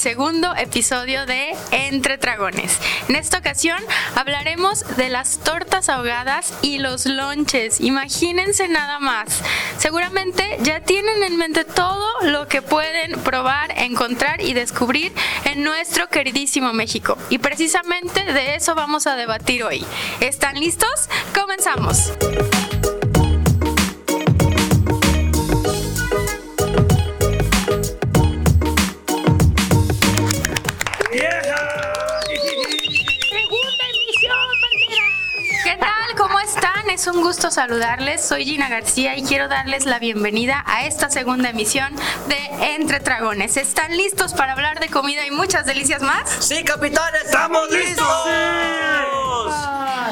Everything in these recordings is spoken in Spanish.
segundo episodio de Entre Dragones. En esta ocasión hablaremos de las tortas ahogadas y los lonches. Imagínense nada más. Seguramente ya tienen en mente todo lo que pueden probar, encontrar y descubrir en nuestro queridísimo México. Y precisamente de eso vamos a debatir hoy. ¿Están listos? Comenzamos. Es un gusto saludarles. Soy Gina García y quiero darles la bienvenida a esta segunda emisión de Entre Dragones. ¿Están listos para hablar de comida y muchas delicias más? Sí, capitán, estamos listos.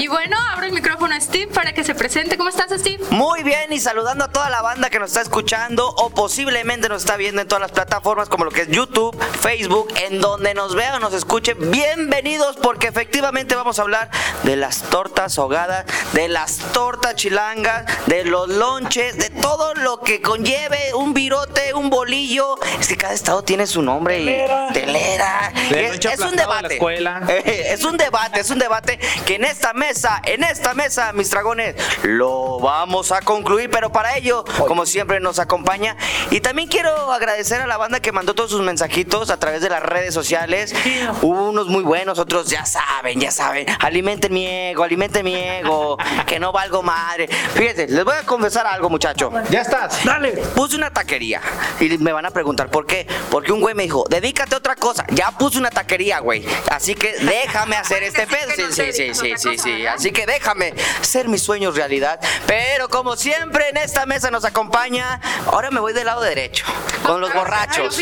Y bueno, abro el micrófono a Steve para que se presente. ¿Cómo estás, Steve? Muy bien, y saludando a toda la banda que nos está escuchando o posiblemente nos está viendo en todas las plataformas como lo que es YouTube, Facebook, en donde nos vea o nos escuche. Bienvenidos porque efectivamente vamos a hablar de las tortas ahogadas, de las tortas chilangas, de los lonches, de todo lo que conlleve un virote, un bolillo. Es que cada estado tiene su nombre y telera. Es, un la debate. escuela. Es un debate, es un debate que en esta mesa, en esta mesa, mis dragones, lo vamos a concluir, pero para ello, como siempre, nos acompaña. Y también quiero agradecer a la banda que mandó todos sus mensajitos a través de las redes sociales. Hubo unos muy buenos, otros ya saben, ya saben. Alimenten mi ego, alimenten mi ego, que no valgo madre. Fíjense, les voy a confesar algo, muchacho. Ya estás. Dale. Puse una taquería y me van a preguntar por qué. Porque un güey me dijo, dedícate a otra cosa. Ya puse una taquería, güey. Así que déjame hacer este pedo. Sí, sí, sí, sí, sí, sí. Así que déjame ser mis sueños realidad. Pero como siempre en esta mesa nos acompaña, ahora me voy del lado derecho, con los borrachos.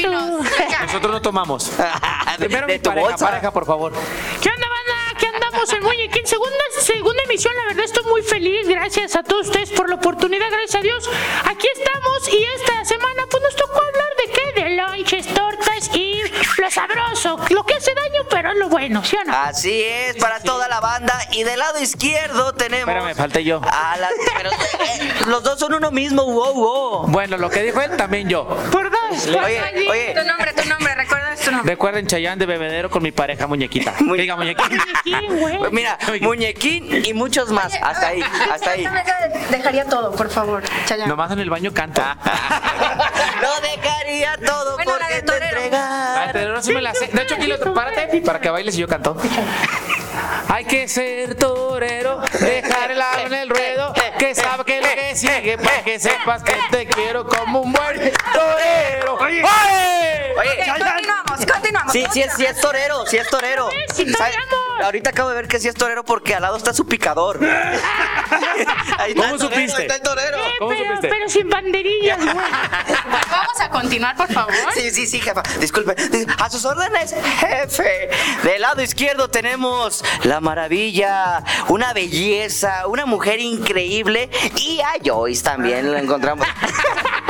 Nosotros no tomamos. De, Primero de mi tu pareja, bolsa. pareja, por favor. Aquí el muñequín. Segunda, segunda emisión, la verdad estoy muy feliz. Gracias a todos ustedes por la oportunidad, gracias a Dios. Aquí estamos y esta semana pues nos tocó hablar de qué? De lonches, tortas y lo sabroso. Lo que hace daño, pero es lo bueno, ¿sí o no? Así es, para toda la banda. Y del lado izquierdo tenemos. Espérame, falté yo. a la- pero, eh, los dos son uno mismo, wow, wow. Bueno, lo que dijo él, también yo. Por dos. Oye, oye. Tu nombre, tu nombre, recuerda tu nombre. Recuerden Chayán de bebedero con mi pareja muñequita. Muy- Diga muñequita. Pues mira, muñequín y muchos más. Hasta ahí, hasta ahí. Dejaría todo, por favor, Chayanne. Nomás en el baño canto. Lo dejaría todo Bueno, porque de te entregar. pero no se me la sé. De hecho, aquí lo párate para que bailes y yo canto. Hay que ser torero, dejar el alma en el ruedo, que sabe que lo que sigue, para que sepas que te quiero como un buen torero. Oye. ¡Oye! Oye, Continuamos, sí, sí es, sí es torero, sí es torero. Sí. Ahorita acabo de ver que sí es torero porque al lado está su picador. Ahí está ¿Cómo el torero, supiste? Está el torero. Eh, ¿Cómo pero, supiste? pero sin banderillas, güey. Vamos a continuar, por favor. Sí, sí, sí, jefa. Disculpe. A sus órdenes, jefe. Del lado izquierdo tenemos la maravilla, una belleza, una mujer increíble. Y a Joyce también la encontramos.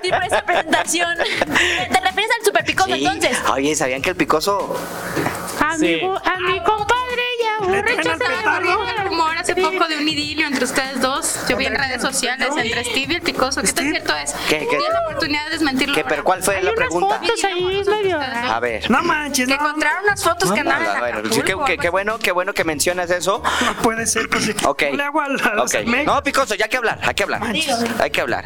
Ti por esa presentación. ¿Te refieres al super picoso Sí. entonces? Oye, ¿sabían que el picoso A, mi, Sí. bo- Le traen al rumor hace poco de un idilio entre ustedes dos. Yo vi en redes sociales entre Steve y el Picoso. ¿Qué tan cierto es? ¿Qué, qué? Tienen la oportunidad de desmentirlo. ¿Qué, pero cuál fue Hay la unas pregunta? fotos ahí medio. A ver. No manches, Que no, encontraron unas fotos que andaban en Acapulco, sí, qué bueno, qué bueno que mencionas eso. no puede ser. Pues, sí. Ok. No le hago a. No, Picoso, ya hay que hablar, hay que hablar. Hay que hablar.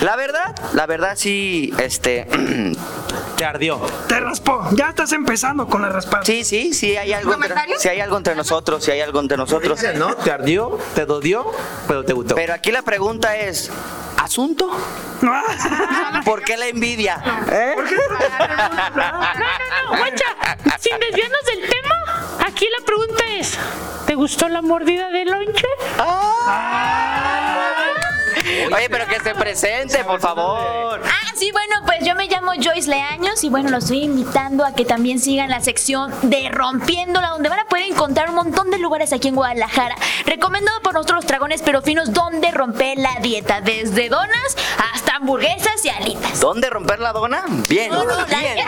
La verdad, la verdad sí, este, Te ardió. Te raspó. Ya estás empezando con la raspada. sí, sí, sí hay algo entre, hay algo entre nosotros, sí hay algo entre nosotros. ¿no? Te ardió, te dolió, pero te gustó. Pero aquí la pregunta es, ¿asunto? Ah, ¿Por qué la envidia? ¿Eh? No, no, no, guacha. Sin desviarnos del tema, aquí la pregunta es: ¿te gustó la mordida de lonche? Oye, pero que se presente, por favor. Ah, sí, bueno, pues yo me llamo Joyce Leaños y bueno, los estoy invitando a que también sigan la sección de Rompiéndola, donde van a poder encontrar un montón de lugares aquí en Guadalajara, recomendado por nosotros los dragones pero finos, donde romper la dieta, desde donas hasta hamburguesas y alitas. ¿Dónde romper la dona? Bien, No, no, la- bien.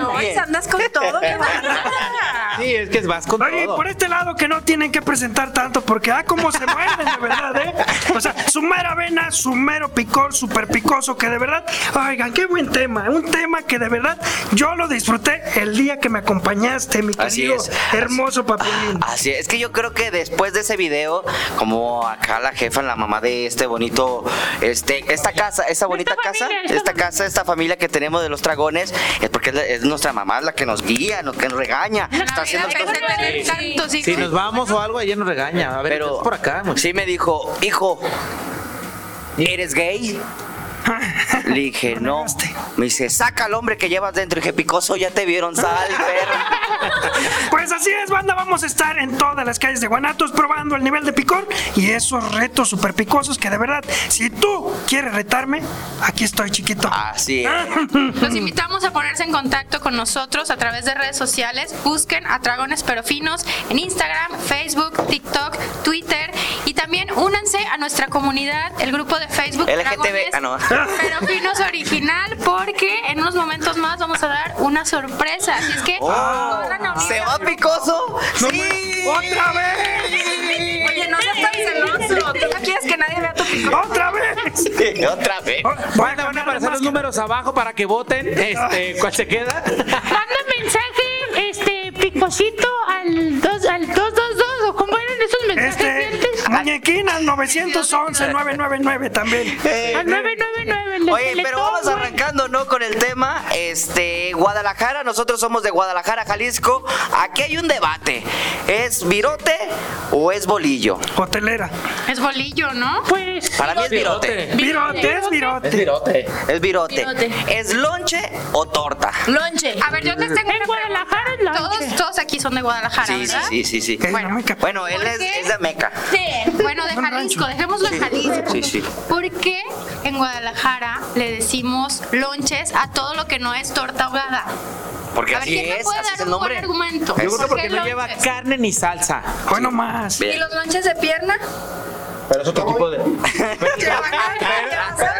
¿Dónde, andas con todo. qué. Sí, es que vas con Oye, todo. por este lado que no tienen que presentar tanto, porque ah, cómo se muerden de verdad, ¿eh? O sea, su mera vena, su mero picor, súper picoso, que de verdad, Oigan, qué buen tema. Un tema que de verdad yo lo disfruté el día que me acompañaste, mi Así querido es. hermoso papelín. Así es, es que yo creo que después de ese video, como acá la jefa, la mamá de este bonito, este, esta casa, esta bonita Esta casa, familia, esta esta familia. casa, esta familia que tenemos de los dragones, es porque es, la- es nuestra mamá la que nos guía, nos, que nos regaña, está haciendo tantos hijos. Si nos vamos o algo, ella nos regaña. A ver, Pero por acá, muchacho. sí me dijo, hijo, ¿eres gay? Le dije, no. Me dice, saca al hombre que llevas dentro. Y dije, picoso, ya te vieron, sal, perro. Vamos a estar en todas las calles de Guanatos probando el nivel de picor y esos retos super picosos que de verdad, si tú quieres retarme, aquí estoy, chiquito. Así es. Los invitamos a ponerse en contacto con nosotros a través de redes sociales. Busquen a Dragones Pero Finos en Instagram, Facebook, TikTok, Twitter y también únanse a nuestra comunidad, el grupo de Facebook LGTB. Ah, no. Pero Finos Original, porque en unos momentos más vamos a dar una sorpresa. Así es que ahorita. ¿Se va picoso? Sí. ¡Otra vez! Oye, no seas tan celoso. Tú no quieres que nadie vea tu picor. ¡Otra vez! Otra vez. Bueno, van a aparecer los números abajo para que voten. Este, ¿Cuál se queda? Manda mensaje, este, picosito al 2, al 222, o cómo eran esos mensajes Este, antes. muñequín al 911-999 también. Al 999, el de Oye, pero vamos arrancando, ¿no? Con el tema, este, Guadalajara, nosotros somos de Guadalajara, Jalisco. Aquí hay un debate. ¿Es virote o es bolillo? Hotelera. Es bolillo, ¿no? Pues, Para mí es virote. Virote, es virote. virote. Es virote. ¿Es lonche o torta? Lonche. A ver, yo les tengo En Guadalajara es lonche. Todos, todos aquí son de Guadalajara, Sí, sí, ¿verdad? sí, sí, sí. Es Bueno. Bueno, él ¿Por es, es de Meca. Sí. Bueno, de Jalisco, dejémoslo en Jalisco. Sí, sí. ¿Por qué en Guadalajara le decimos lonches a todo lo que no es torta ahogada? Porque A ver, así ¿quién me es, puede así dar es el un buen nombre. argumento? Yo creo que ¿Por porque no lleva carne ni salsa. Hoy no más. Bien. ¿Y los lonches de pierna? Pero es otro tipo de.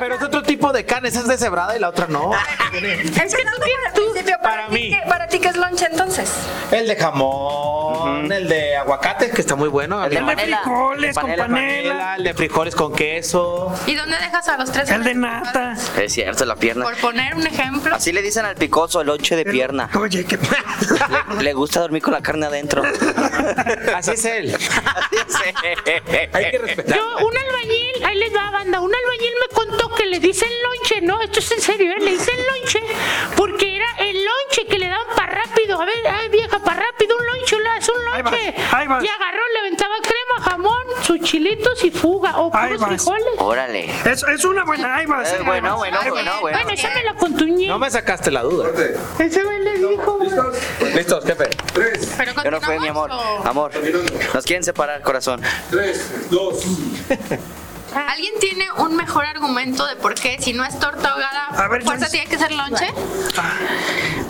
Pero es otro tipo de carne. Esa es deshebrada y la otra no. Es que tú tú. Para mí. ¿qué- ¿Para ti qué es lonche entonces? El de jamón, el de aguacate, que está muy bueno. El de El El de panela. frijoles con Panela, panela. el de frijoles con queso. ¿Y dónde dejas a los tres? El de nata. Es cierto, la pierna. Por poner un ejemplo. Así le dicen al picoso, el lonche de pierna. Oye, qué. Le, le gusta dormir con la carne adentro. Así es él. Así es. Hay que respetar. Yo, un albañil, ahí les va banda, un albañil me contó que le dicen lonche, no, esto es en serio, ¿eh? le dicen lonche, porque rápido, a ver, ay vieja, para rápido, un es un Ahí vas, lonche. ahí vas. Y agarró, le aventaba crema, jamón, sus chilitos y fuga, o puros vas. frijoles. Órale. Es, es una buena. Ahí va. Eh, bueno, bueno, bueno, bueno. Bueno, esa me la contuñé. No me sacaste la duda. Ese güey le dijo. Listos, jefe. Pero Yo no fue mi amor. Amor, nos quieren separar, corazón. ¿Alguien tiene un mejor argumento de por qué si no es torta ahogada, A ver, fuerza tiene que ser lonche?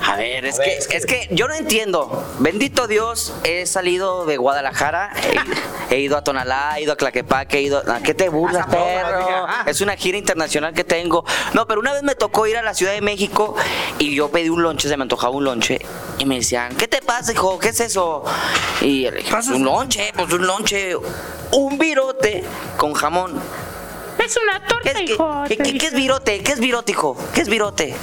A ver, es que, es que yo no entiendo. Bendito Dios, he salido de Guadalajara, he, he ido a Tonalá, he ido a Claquepaque, he ido... ¿A qué te burlas, perro? Es una gira internacional que tengo. No, pero una vez me tocó ir a la Ciudad de México y yo pedí un lonche, se me antojaba un lonche. Y me decían, ¿qué te pasa, hijo? ¿Qué es eso? Y le dije, Pasas- un lonche, pues un lonche, un virote con jamón. Es una ¿Qué torta, es, qué- hijo. qué- qué- qué es virote? ¿Qué es virote, hijo? ¿Qué es virote?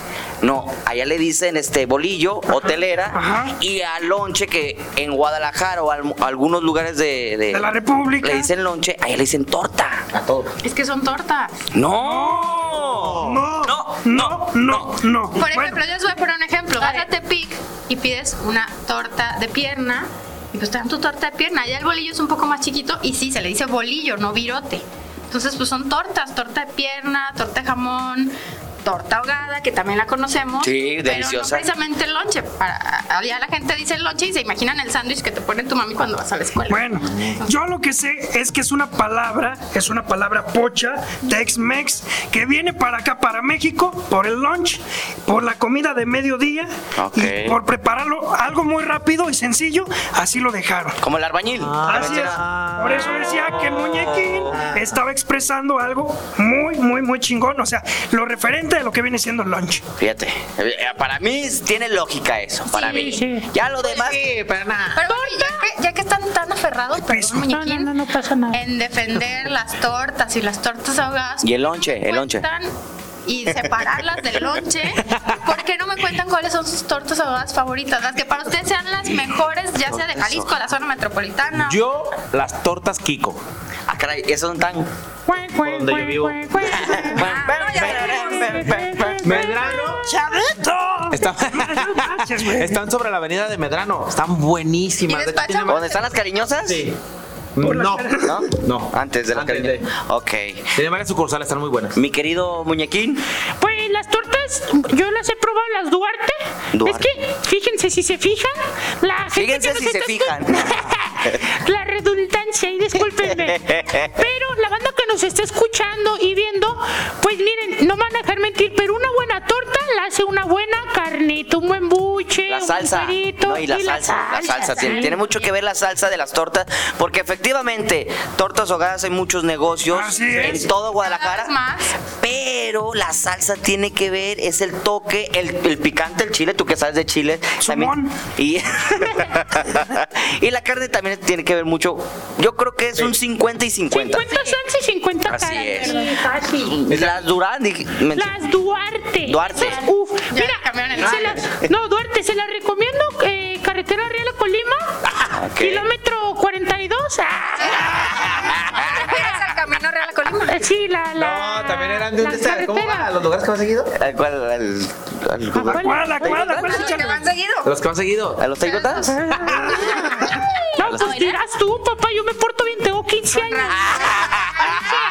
No, allá le dicen este bolillo, hotelera, Ajá. y al lonche que en Guadalajara o al- algunos lugares de, De la República. le dicen lonche, allá le dicen torta. A todos. Es que son tortas. No. No, no, no, no, no. Por Bueno, ejemplo, yo les voy a poner un ejemplo. Vas a Tepic y pides una torta de pierna. Y pues te dan tu torta de pierna. Ya el bolillo es un poco más chiquito. Y sí, se le dice bolillo, no virote. Entonces, pues son tortas. Torta de pierna, torta de jamón, torta ahogada, que también la conocemos. Sí, pero deliciosa. no precisamente el lonche. Para, ya la gente dice el lonche y se imaginan el sándwich que te pone tu mami cuando vas a la escuela. Bueno, yo lo que sé es que es una palabra, es una palabra pocha, Tex-Mex, que viene para acá, para México, por el lunch, por la comida de mediodía Ok. y por prepararlo algo muy rápido y sencillo, así lo dejaron. Como el albañil. Así es. Por eso decía que el muñequín estaba expresando algo muy, muy, muy chingón. O sea, lo referente de lo que viene siendo el lunch. Fíjate, eh, para mí tiene lógica eso, para Sí, mí. sí. Ya lo demás... Sí, para nada. Pero ya que, ya que están tan aferrados, perdón, No, muñequín, no, no, no pasa nada. en defender las tortas y las tortas ahogadas. Y el lonche, el lonche. y separarlas del lonche, ¿por qué no me cuentan cuáles son sus tortas ahogadas favoritas? Las que para ustedes sean las mejores, ya sea de Jalisco, la zona metropolitana. Yo, las tortas Kiko. Caray, esos son tan. donde yo vivo. Medrano. ¡Chavito! Están, están sobre la avenida de Medrano. Están buenísimas. ¿Dónde están las cariñosas? Sí. No. ¿No? No. Antes de la Antes de. Ok. Tienen varias sucursales, están muy buenas. Mi querido muñequín. Las yo las he probado, las Duarte. Duarte. Es que, fíjense si se fijan, la gente Fíjense que nos si se está fijan. escu- la redundancia, y discúlpenme. Pero la banda que nos está escuchando y viendo, pues miren, no van a dejar mentir, pero una buena torta hace una buena carnita, un buen buche, La un salsa. cuerito No, y la salsa. La salsa. Tiene, sí. tiene mucho que ver la salsa de las tortas. Porque efectivamente, tortas ahogadas hay muchos negocios Así es. en todo Guadalajara. Más. Pero la salsa tiene que ver, es el toque, el, el picante, el chile, tú que sabes de chile. Sumón. Y, y la carne también tiene que ver mucho. Yo creo que es un 50 y 50. 50 salsa y 50 Así es. Las Durán, Las Duarte. Duarte. Uf, Ya mira, cambiaron el se las- no, Duarte, se las recomiendo. eh, carretera Real a Colima, ok. kilómetro 42. Ah, ¿Te refieres al camino Real a Colima? eh, sí, la, la. No, también eran de un la. ¿Cómo va? ¿A los lugares que van seguido? ¿Al cuál? Al, al- ¿cuál? ¿Cuál, la cuál, la cuál? ¿A los que van seguido? ¿A los que van seguido? ¿A los taigotas? No, pues dirás tú, papá, yo me porto bien, tengo 15 años.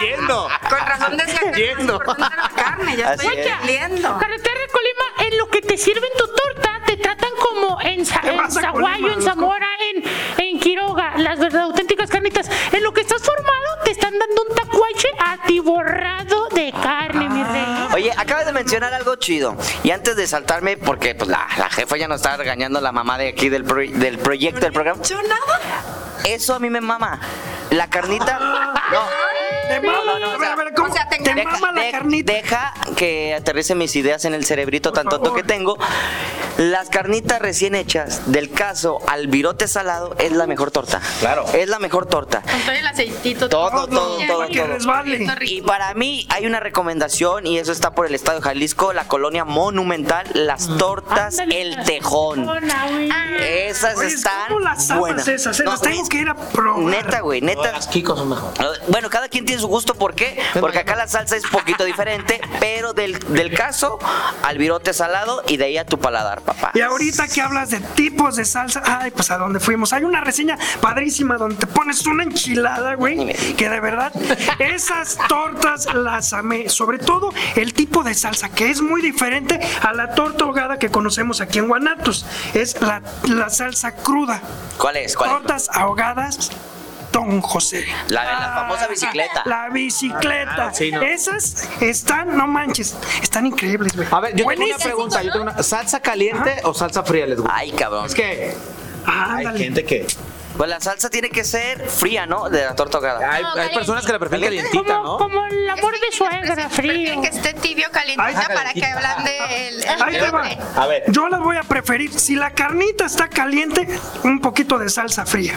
Yendo. Con razón decía que era Yendo. más importante la carne, ya Así estoy es. entendiendo. Carretera de Colima, en lo que te sirven tu torta, te tratan como en, Sa- ¿Qué en pasa, Zaguayo, Colima, en? Zamora, en, en Quiroga, las verdad auténticas carnitas. En lo que estás formado, te están dando un tacuache atiborrado de carne, mi rey. Oye, acabas de mencionar algo chido. Y antes de saltarme, porque pues la, la jefa ya nos está regañando la mamá de aquí del, pro- del proyecto del programa. Yo nada. Eso a mí me mama. La carnita. No. Te mama, no, a o ver, sea, a ver, ¿cómo? o sea, te- Deja, mama la de- carnita. deja que aterrice mis ideas en el cerebrito tan tonto favor. que tengo. Las carnitas recién hechas, del caso al virote salado, es la mejor torta. Claro. Es la mejor torta. Con todo el aceitito. Todo, todo, todo, para que todo. resbale. Y para mí hay una recomendación y eso está por el Estado de Jalisco, la colonia monumental, las tortas Ándale, El las Tejón. Güey. Esas Oye, están ¿cómo las amas buenas. esas? eh? No, Las tengo que ir a probar. Neta, güey, neta. Las Kiko son mejor. Bueno, cada quien tiene su gusto, ¿por qué? Porque acá la salsa es poquito diferente, pero del, del caso al virote salado y de ahí a tu paladar, papá. Y ahorita que hablas de tipos de salsa, ay, pues a dónde fuimos. Hay una reseña padrísima donde te pones una enchilada, güey, que de verdad esas tortas las amé. Sobre todo el tipo de salsa, que es muy diferente a la torta ahogada que conocemos aquí en Guanatos. Es la, la salsa cruda. ¿Cuál es? ¿Cuál es? Tortas ahogadas, Don José. La de la famosa bicicleta. La bicicleta. Ah, sí, no. Esas están, no manches, están increíbles, güey. A ver, yo tengo una pregunta. Yo tengo una. ¿Salsa caliente o salsa fría les gusta? Ay, cabrón. Es que hay Ándale. gente que. Pues la salsa tiene que ser fría, ¿no? De la torta ahogada. Hay, hay personas que la prefieren calientita, Como, ¿no? como el amor de suegra, frío. Que esté tibio calientita Ay, para que hablan de el, el Ahí te va. A ver. Yo las voy a preferir. Si la carnita está caliente, un poquito de salsa fría.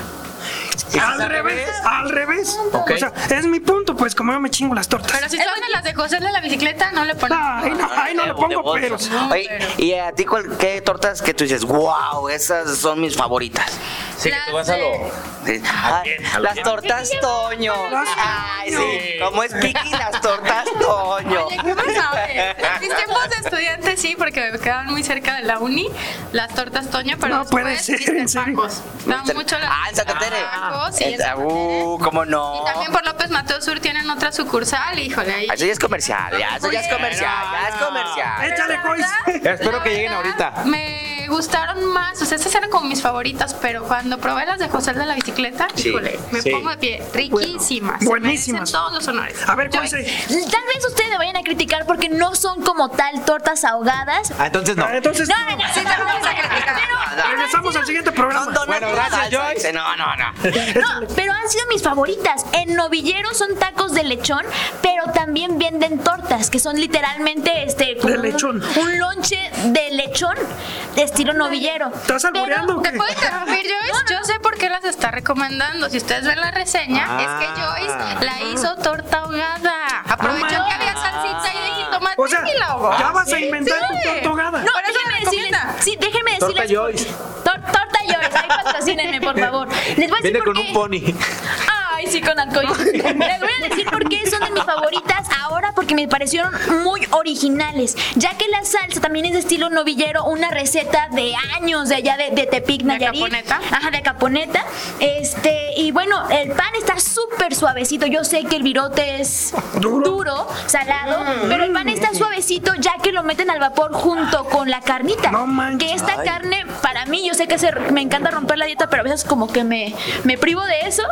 Al es al revés, revés? al revés. O sea, es mi punto, pues como yo me chingo las tortas. Pero si son de las de José de la bicicleta, no le. Ay, no, ay, no le pongo peros. Oye, ¿y a ti cuál- qué tortas que tú dices, wow, esas son mis favoritas? Sí, que tú vas a lo. Sí. Ah, bien, a lo las bien. tortas Toño. Ay, sí. Como es Kiki, las tortas Toño. Oye, ¿qué pasaba? En mis tiempos de estudiante sí, porque me quedaban muy cerca de la uni, las tortas Toño, pero No puede ser. ¿en serio? Daban mucho las Ah, en Santa Tere. Pacos, sí, en En- Santa Uh, ¿cómo no? Y también por López Mateo Sur tienen otra sucursal, híjole, ahí. Eso ya es comercial, ya, eso ya es comercial, ya es comercial. Échale, cois. Espero que lleguen ahorita. Me gustaron más, o sea, esas eran como mis favoritas, pero cuando probé las de José de la bicicleta, Sí, híjole, me sí. pongo de pie. Riquísimas. Se Buenísimas. todos los honores. A ver. Coise. Tal vez ustedes me vayan a criticar porque no son como tal tortas ahogadas. Ah, entonces no. Ah, Entonces, No, no, no, sí, te vamos a criticar. regresamos al siguiente programa. Bueno, gracias. Joyce. No, no, no. No, pero han sido mis favoritas. En Novillero son tacos de lechón, pero también venden tortas, que son literalmente este como De lechón. Un, un lonche de lechón de estilo novillero. ¿Estás alboreando o ¿Te puedo interrumpir, Joyce? Yo sé por qué las está recomendando. Si ustedes ven la reseña, Ah. es que Joyce la hizo torta ahogada. Aprovechó que había salsita y de jitomate O sea, tranquila, Hugo. ya vas a inventar sí. tu torta ahogada. No, Por eso déjenme me decirles. Sí, déjenme Torta decirles. Joyce. Tor- torta Joyce, ahí patrocínenme, por favor. Les voy a decir Viene por con qué. un pony. Ay, sí, con arcoíris. Les voy a decir por qué son de mis favoritas ahora, porque me parecieron muy originales. Ya que la salsa también es de estilo novillero, una receta de años de allá de, de Tepic, Nayarit. Caponeta? Ajá, de Caponeta. Este, y bueno, el pan está súper suavecito. Yo sé que el virote es Duro. salado, pero el pan está suavecito ya que lo meten al vapor junto con la carnita. No manches. Que esta carne, para mí, yo sé que se- me encanta romper la dieta, pero a veces como que me, me privo de eso.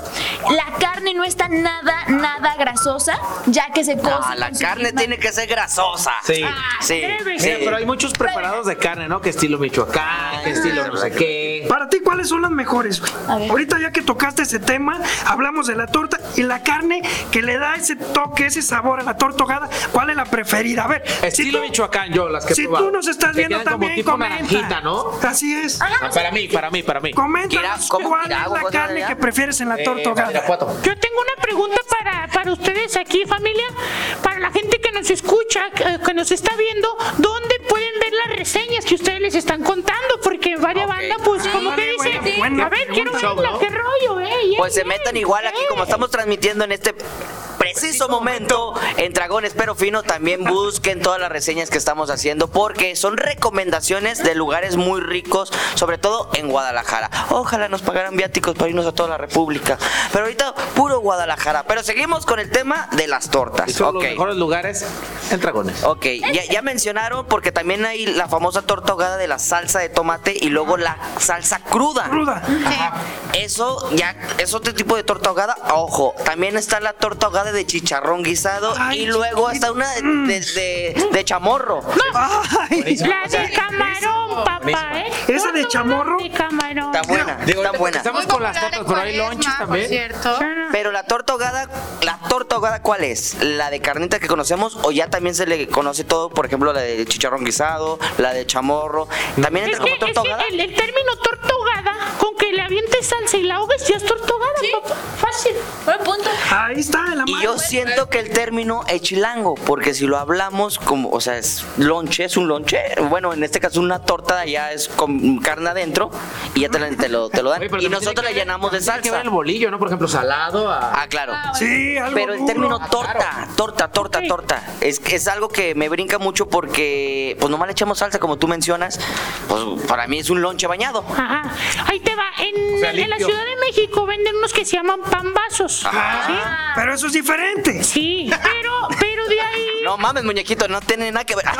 La carne no está nada, nada grasosa, ya que se cose. Ah, la carne misma- tiene que ser grasosa. Sí. Sí. Mira, pero hay muchos preparados de carne, ¿no? Que estilo Michoacán, que estilo no sé qué. Para ti, ¿cuáles son las mejores, güey? A ver. Ahorita ya que tocaste ese tema, hablamos de la torta y la carne que le da ese toque, ese sabor a la torta ahogada, ¿cuál es la preferida? A ver, si Estilo tú, Michoacán, yo las que si probado. tú nos estás Que viendo quedan como también, tipo comenta. naranjita, ¿no? Así es. Ah, para mí, para mí, para mí. ¿cómo? cuál es la carne que prefieres en la torta Eh. Irapuato. Yo tengo una pregunta para, para ustedes aquí, familia. Para la gente que nos escucha, que, que nos está viendo, ¿dónde pueden ver las reseñas que ustedes les están contando? Porque varias Ok. bandas, pues, como Vale, que dicen, a ver, quiero verla, qué rollo, eh. Pues se eh, metan igual aquí, eh. como estamos transmitiendo en este preciso momento en Dragones Pero Fino, también busquen todas las reseñas que estamos haciendo porque son recomendaciones de lugares muy ricos, sobre todo en Guadalajara. Ojalá nos pagaran viáticos para irnos a toda la República. Pero ahorita puro Guadalajara. Pero seguimos con el tema de las Y tortas. son los mejores lugares en Dragones. Ok, ya, ya mencionaron porque también hay la famosa torta ahogada de la salsa de tomate y luego la salsa cruda. Cruda. Eso ya es otro tipo de torta ahogada. Ojo, también está la torta ahogada de chicharrón guisado Ay, y luego está una de, de- de- de chamorro. Ay, La de camarón, papá, ¿eh? ¿Esa de chamorro? De camarón. Está buena, Digo, está buena. Estamos con las tortas, pero hay lonches también. cierto. Pero la torta ahogada, la torta ahogada ¿cuál es? ¿La de carnita que conocemos o ya también se le conoce todo? Por ejemplo, la de chicharrón guisado, la de chamorro. ¿También Es entra que, como es torta que ahogada? el, el término torta ahogada, con que le avientes salsa y la ahogues, ya es torta ahogada, papá. Fácil. Buen punto. Ahí está, en la Y mano. yo siento que el término es chilango, porque si lo hablamos como, o sea, es lonche, es un lonche. Bueno, en este caso una torta de allá es con carne adentro y ya te, la- te lo, te lo dan. Oye, pero y también nosotros tiene la que ver- llenamos de tiene que ver salsa. el bolillo, ¿no? Por ejemplo, salado a... Ah, claro. Sí, algo Pero el duro. término Ah, torta, claro. torta, torta, torta, es, es algo que me brinca mucho porque, pues nomás le echamos salsa, como tú mencionas, pues para mí es un lonche bañado. Ajá. Ahí te va. En, O sea, en la limpio. Ciudad de México venden unos que se llaman pambazos. Pero eso es diferente. Sí, pero de ahí. No mames, muñequito, no tiene nada que ver.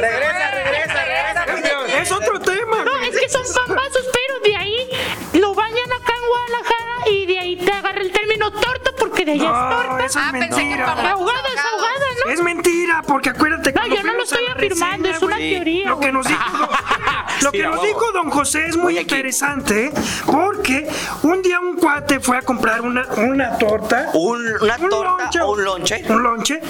Regresa, regresa, regresa. Es otro tema. No, es que son pambazos, pero de ahí lo bañan acá en Guadalajara y de ahí te agarra el término torta porque de allá No, es torta. Ah, pensé que para- ahogada, ¿no? Es mentira, porque acuérdate que No, yo no lo estoy afirmando, es una teoría. Lo que nos dijo, lo Sí, que a nos huevo. dijo don José es muy Oye, interesante, ¿eh? porque un día un cuate fue a comprar una, una torta. Un- una un torta o un lonche. Un lonche.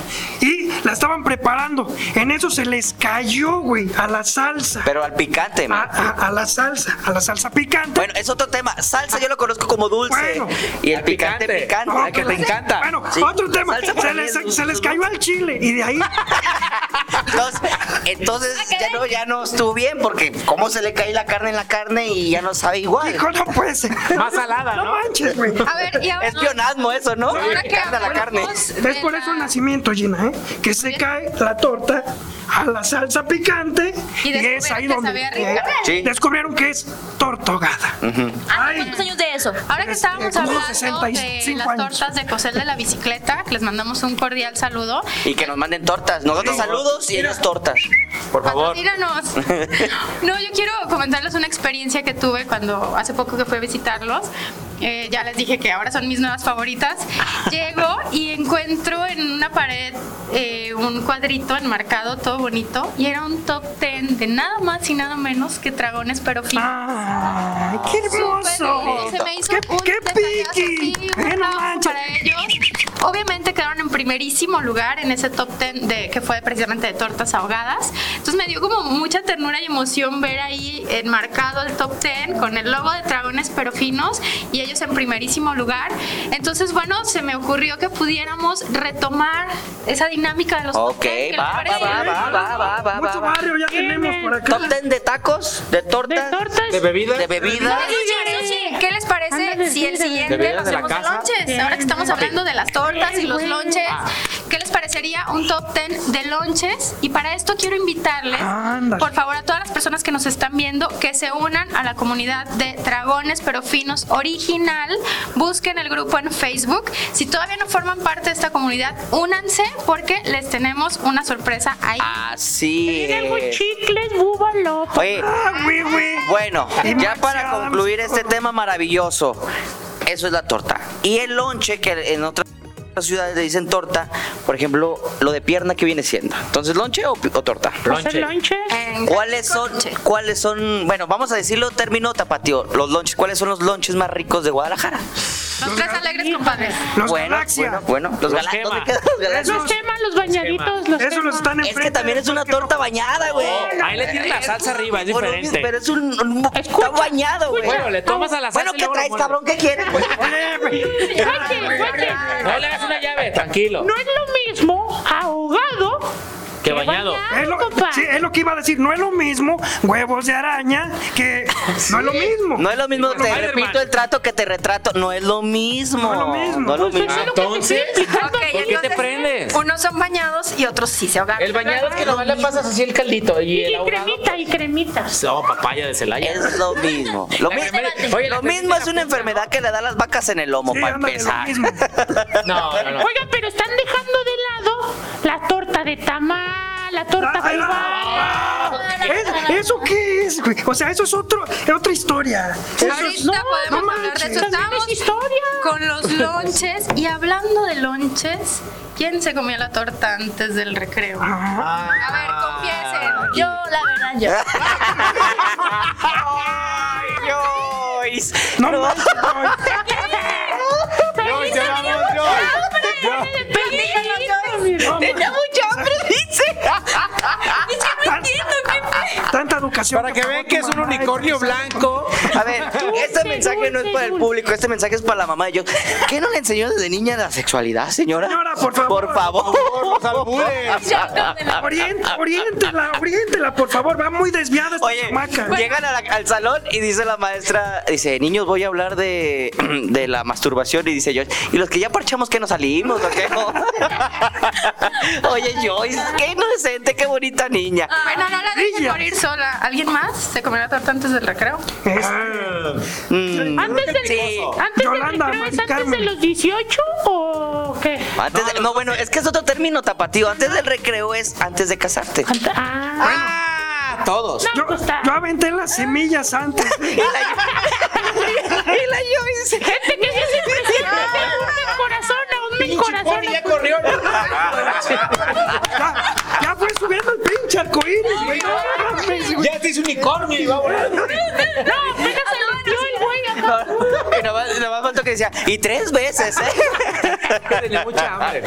Y la estaban preparando. En eso se les cayó, güey, a la salsa. Pero al picante, A, man. a- a la salsa, a la salsa picante. Bueno, es otro tema. Salsa yo lo conozco como dulce. Bueno. y el picante, picante. picante. No, que te encanta. Bueno, Sí. otro tema. Se les, es se les cayó al chile y de ahí Entonces, entonces ya no, ya no estuvo bien porque cómo se le cae la carne en la carne y ya no sabe igual. Hijo, no puede ser. Más salada, No ¿no? manches, güey. A ver, y ahora, Es pionasmo eso, ¿no? ahora que Carne a la carne. hablamos Es por eso el nacimiento, Gina, ¿eh? Que se cae la torta a la salsa picante Y y, es descubrieron ahí que donde sabía rica. Sí. descubrieron que es tortogada. ¿Hace Ay. cuántos años de eso? Ahora que Es- estábamos hablando de 65 las años. tortas de Cosel de la bicicleta, que les mandamos un cordial saludo. Y que nos manden tortas. Nosotros saludos y ellos tortas. Por favor. Patrocínanos. No, yo quiero comentarles una experiencia que tuve cuando hace poco que fui a visitarlos. Eh, ya les dije que ahora son mis nuevas favoritas. Llego y encuentro en una pared eh, un cuadrito enmarcado, todo bonito, y era un top 10 de nada más y nada menos que dragones, pero finos. ¡Ay, qué hermoso! Se me hizo ¡Qué, un qué piqui! así, un ¡Eh, no manches! para ellos. Obviamente quedaron en primerísimo lugar en ese top 10 de, que fue precisamente de tortas ahogadas. Entonces me dio como mucha ternura y emoción ver ahí enmarcado el top 10 con el logo de dragones pero finos y ellos en primerísimo lugar. Entonces, bueno, se me ocurrió que pudiéramos retomar esa dinámica de los top Ok, 10. ¿qué les va, va, va, va, va, va, va, Mucho va. barrio ya tenemos por acá. Top 10 de tacos, de De tortas, tortas. De bebidas. de bebidas. ¿Qué les parece si el siguiente bebidas lo de lonches? Ahora que estamos hablando de las tortas y los lonches, ¿qué les parecería un top 10 de lonches? Y para esto quiero invitarles, Ándale. por favor, a todas las personas que nos están viendo, que se unan a la comunidad de Dragones pero Finos Original. Busquen el grupo en Facebook. Si todavía no forman parte de esta comunidad, únanse porque les tenemos una sorpresa ahí. Así es. chicles, búbalo. Oye, Ah, bueno, ya para concluir este tema maravilloso, eso es la torta. Y el lonche, que en otras ciudades le dicen torta, por ejemplo, lo de pierna que viene siendo. Entonces, ¿lonche o, o torta? Lonche. En ¿Cuáles son, lonche. ¿Cuáles son, bueno, vamos a decirlo término tapatío, los lonches, ¿cuáles son los lonches más ricos de Guadalajara? Los tres alegres, compadre. Los bueno, Galaxia. bueno, bueno, los Los gala- Gema. ¿dónde quedan los galaxias? Los queman, los bañaditos, los Eso los están Es enfrente. que también es una torta bañada, güey. Ahí le tienen la salsa arriba, es diferente. Pero es un, un- Escucha, está bañado, güey. Bueno, le tomas a la salsa Bueno, ¿qué traes, cabrón? ¿Qué quieres? güey? No le hagas una llave, tranquilo. No es lo mismo ahogado Que bañado. Es lo, compa. sí, es lo que iba a decir. No es lo mismo huevos de araña que. No es lo mismo. No es lo mismo, te Spider-Man. repito el trato que te retrato. No es lo mismo. No es lo mismo. No es lo Pues mismo. Entonces, estoy explicando. Ok, ¿Por qué te entonces, prendes? Unos son bañados y otros sí se ahogan. El bañado es que nomás le pasas así el caldito y Y el ahogado. cremita, y cremita. No, papaya de Celaya. Es lo mismo. Lo, La mi- cremita- oye, la lo mismo es una enfermedad que le da las vacas en el lomo, Sí, para ándale, lo empezar. mismo. No, no, no. Oigan, pero están dejando de lado la torta de tamal, la torta. ¿Es- ¿Eso qué es, güey? O sea, eso es otro, otra historia. Eso es- Ahorita No, podemos no hablar de eso. Estamos es historia. con los lonches. Y hablando de lonches, ¿quién se comió la torta antes del recreo? Ah, A ver, confiesen. Yo, la verdad, yo. Ay, Joyce. No. Joyce, vamos, Joyce. Tan- Tanta educación. Para que por vean favor, que es un unicornio blanco. A ver, este mensaje no es para el público, este mensaje es para la mamá de yo. ¿Qué no le enseñó desde niña la sexualidad, señora? Señora, por favor. Por favor. Los albures. Orient- oriéntela, oriéntela, por favor. Va muy desviada esta Oye, chamaca. llegan a la- al salón y dice la maestra, dice, niños, voy a hablar de, de la masturbación. Y dice yo, ¿y los que ya parchamos que no salimos o qué? Oye, Joyce, qué inocente, qué bonita niña. Bueno, no la dejen morir sola. ¿Alguien más se comió la torta antes del recreo? Es- Mm, Antes del, Sí. antes del Yolanda, recreo, ¿es antes de los 18 o qué? Antes de- no, bueno, es que es otro término tapatío. Antes del recreo es antes de casarte. Ant- Ah, Ah, todos. no, Yo, pues está. yo aventé las semillas antes. Y la que siempre siempre tengo un corazón, un mil corazón. Ya corrió. Ya, fue subiendo el pinche arcoíris, güey. Ya te hizo unicornio y va a volar. No, limpió el. Y nomás, nomás faltó que decía, y tres veces, ¿eh? Tenía mucha hambre.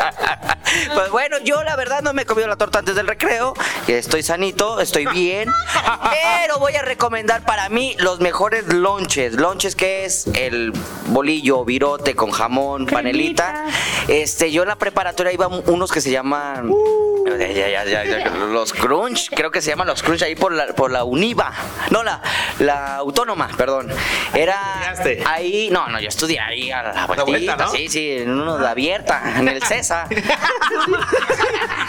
Pues bueno, yo la verdad no me he comido la torta antes del recreo. Estoy sanito, estoy bien. Pero voy a recomendar para mí los mejores lonches. Lonches que es el bolillo, virote con jamón, panelita. Este, yo en la preparatoria iba unos que se llaman. ya, ya, ya, ya, los crunch, creo que se llaman los crunch ahí por la, por la Univa. No, la, la autónoma, perdón. Era ¿Estudiaste? ahí, no, no, yo estudié ahí a la vuelta, vueltita, ¿no? sí, sí, en uno de abierta, en el CESA.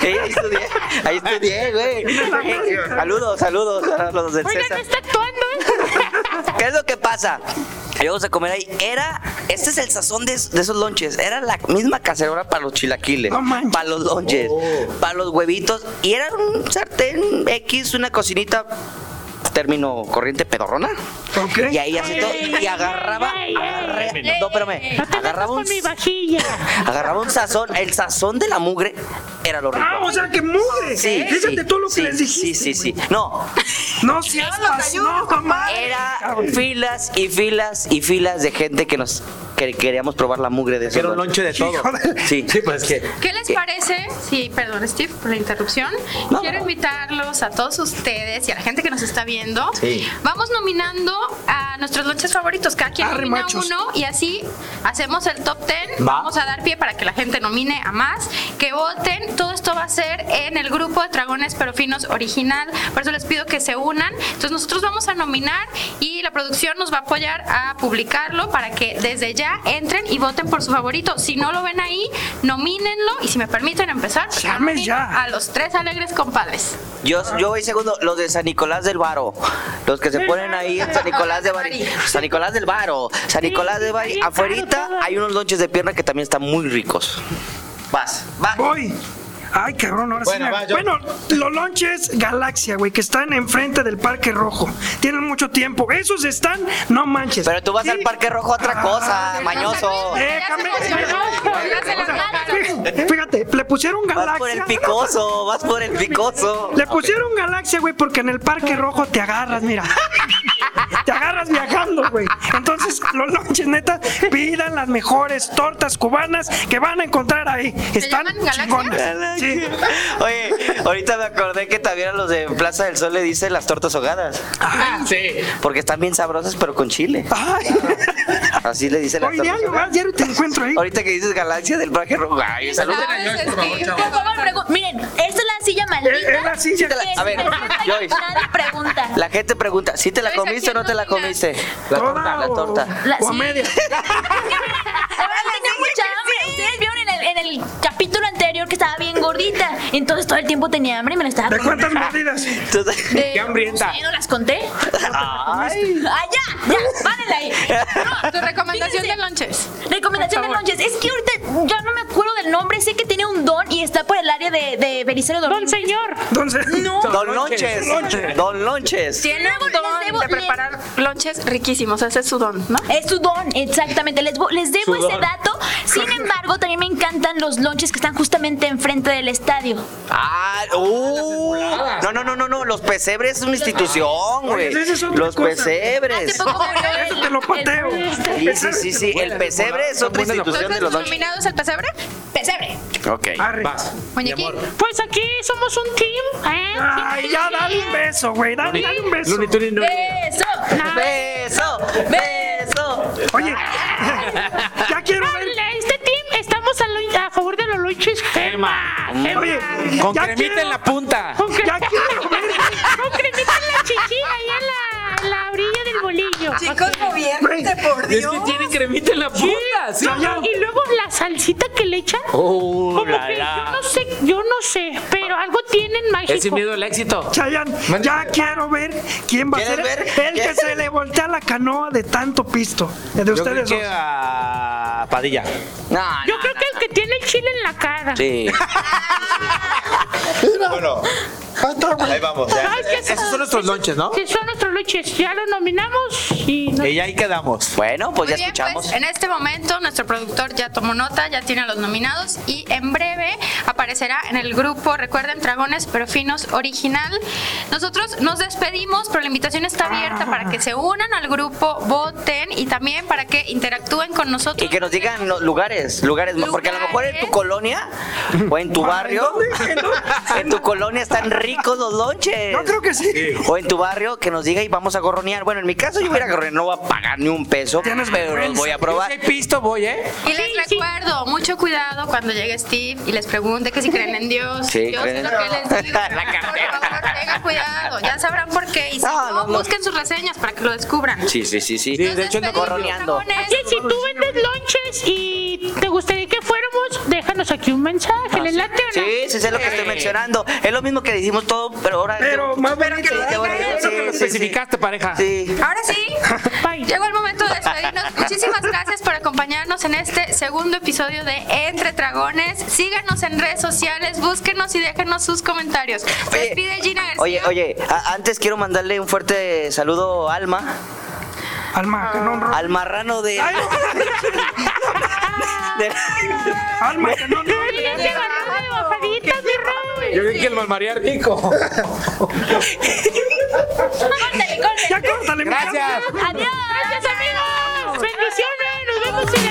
Sí, ahí estudié, ahí estudié, güey. Saludos, saludos a los del Oigan, CESA. está actuando, ¿eh? ¿Qué es lo que pasa? Íbamos a comer ahí. Era, este es el sazón de, de esos lonches. Era la misma cacerola para los chilaquiles, para los lonches, Oh. para los huevitos. Y era un sartén X, una cocinita, término corriente pedorrona. Ok. Y ahí así todo. Y agarraba. Ey. no, espérame. Agarraba un, con mi vajilla. agarraba un sazón. El sazón de la mugre era lo rico. Ah, o sea que mugre. Sí, Fíjate sí, todo lo que sí, les dijiste. Sí, sí, sí. No, No seas no, mamá. Era filas y filas y filas de gente que nos que queríamos probar la mugre de esos Quiero un lonche de todo. Sí. Sí, pues es que. ¿Qué les parece? Sí, perdón, Steve, por la interrupción. No, Quiero no. invitarlos a todos ustedes y a la gente que nos está viendo. Sí. Vamos nominando a nuestros lonches favoritos. Cada quien Arre, nomina machos. uno y así hacemos el top 10. Va. Vamos a dar pie para que la gente nomine a más, que voten. Todo esto va a ser en el grupo de Dragones Pero Finos original. Por eso les pido que se unan. Entonces nosotros vamos a nominar y la producción nos va a apoyar a publicarlo para que desde ya entren y voten por su favorito. Si no lo ven ahí, nomínenlo y si me permiten empezar, Llame nominen ya. a los tres alegres compadres. Yo, yo voy segundo, los de San Nicolás del Varo. Los que se ponen ahí en San Nicolás de Bari. San Nicolás del Varo. San Nicolás de Bari. Afuerita hay unos lonches de pierna que también están muy ricos. Vas, vas. Voy. Ay, cabrón, ahora Bueno, sí. me- va, yo. Bueno, los lonches Galaxia, güey, que están enfrente del Parque Rojo. Tienen mucho tiempo. Esos están, no manches. Pero tú vas al Parque Rojo a otra cosa, Ah, mañoso. Déjame. Ganas. Fíjate, le pusieron Vas por el Galaxia. picoso, vas por el picoso. Le pusieron Galaxia, güey, porque en el Parque Rojo te agarras, mira. Te agarras viajando, güey. Entonces, los lonches, neta, pidan las mejores tortas cubanas que van a encontrar ahí. Están chingonas. Sí. Oye, ahorita me acordé que también a los de Plaza del Sol le dicen las tortas ahogadas. Ah, sí. Porque están bien sabrosas, pero con chile. Ay, Así le dicen las hoy tortas diario, ahogadas. vas, diario te encuentro ahí. Ahorita que dices Galaxia del Parque Rojo. Ay, saluden a Joyce, por favor, chavos. Miren, esta es la silla maldita. Es- la silla. A ver, Joyce. Nadie pregunta. La gente pregunta, ¿sí te la ¿a comiste o no te la comiste? La torta. la o- torta. La- o a media. La verdad tenía mucha hambre. Ustedes vieron en el, en el capítulo anterior que estaba bien gordita. Entonces todo el tiempo tenía hambre y me la estaba ¿De cuántas mordidas? De- Qué hambrienta. Sí, ¿No las conté? Ay. ¡Ah, ya! ¡Ya! ¡Párenla ahí! No, Tu recomendación fíjense. de lonches. Recomendación de lonches. Es que ahorita ya no me acuerdo del nombre. Sé que tiene un don y está por el área de, de Belisario Don Domínguez. señor. Entonces, No. Don Lonches. Don Lonches. Tiene Luego un les don debo- de preparar lonches riquísimos. Ese es su don, ¿no? Es su don, exactamente. Les, les debo Su ese don. dato. Sin embargo, también me encantan los lonches que están justamente enfrente del estadio. Ah, uh. No, no, no, no, no. Los pesebres es una institución, güey. Los pesebres. Hace poco murió el- Eso te lo pateo. Sí, sí, sí, sí. El pesebre es otra institución de los lonches. nominados al pesebre? Pesebre. Ok. Arre. Vas. Muñequín. Pues aquí somos un team. ¿eh? Ay, ya dale un beso, güey. Dale, dale un beso. Looney Tunes no- Beso. Beso, beso. Oye, los lonches gema. Gema. Oye, Con ya cremita quiero- en la punta. Con cre- Ya quiero ver. con cremita en la chichilla ahí en la, en la orilla del bolillo. Chicos, moviéndote, por Es Dios. que tiene cremita en la punta. Sí. No, y luego la salsita que le echan. Oh, Como la, que yo la. no sé, yo no sé, pero algo tienen mágico. Es sin miedo al éxito. Chayanne, ya quiero ver quién va a ser ¿Quieres ver? el que se le voltea la canoa de tanto pisto. De Yo creo ustedes que dos. a Padilla. No, Yo no, creo no. que que tiene el chile en la cara. Sí. Bueno, ahí vamos. ya. Ay, que Esos son nuestros lonches, ¿no? Sí, son nuestros lonches. Ya los nominamos y no- Y ahí quedamos. Bueno, pues Muy ya bien, escuchamos. pues, en este momento nuestro productor ya tomó nota, ya tiene a los nominados y en breve aparecerá en el grupo, recuerden, Dragones pero Finos Original. Nosotros nos despedimos, pero la invitación está abierta para que se unan al grupo, voten y también para que interactúen con nosotros. Y que nos digan los lugares, lugares, porque a lo mejor en tu Lugares. colonia o en tu barrio, en tu colonia están ricos los lonches. Yo creo que sí. O en tu barrio que nos diga y vamos a gorronear. Bueno, en mi caso yo voy a gorronear, no voy a pagar ni un peso, pero los voy a probar. pisto, voy, ¿eh? Y les recuerdo, mucho cuidado cuando llegue Steve y les pregunte que si creen en Dios. Sí, creen. sé lo que les digo. La cartera. Por favor, tengan cuidado. Ya sabrán por qué. Y si No, no, no, no. busquen sus reseñas para que lo descubran. Sí, sí, sí, sí. Sí, de hecho, no gorroneando. Oye, si tú vendes lonches y te gustaría que déjanos aquí un mensaje. ¿Les late o no? Sí, sí, sé lo que estoy mencionando. Es lo mismo que decimos todo, pero ahora. Pero más Pero que lo Sí, sí, Eso que lo sí, sí. especificaste, pareja. Sí. Ahora sí, Bye. llegó el momento de despedirnos. Muchísimas gracias por acompañarnos en este segundo episodio de Entre Dragones. Síganos en redes sociales, búsquenos y déjenos sus comentarios. Se Oye, despide Gina García. Oye, oye, antes quiero mandarle un fuerte saludo a Alma, Alma, canón rojo. al marrano de. Ay, De... Alma, que no, no, yo creo que el malmaría rico. córtale, córtale. Ya córtale, Gracias. Adiós. Gracias, amigos. Bendiciones. Nos vemos en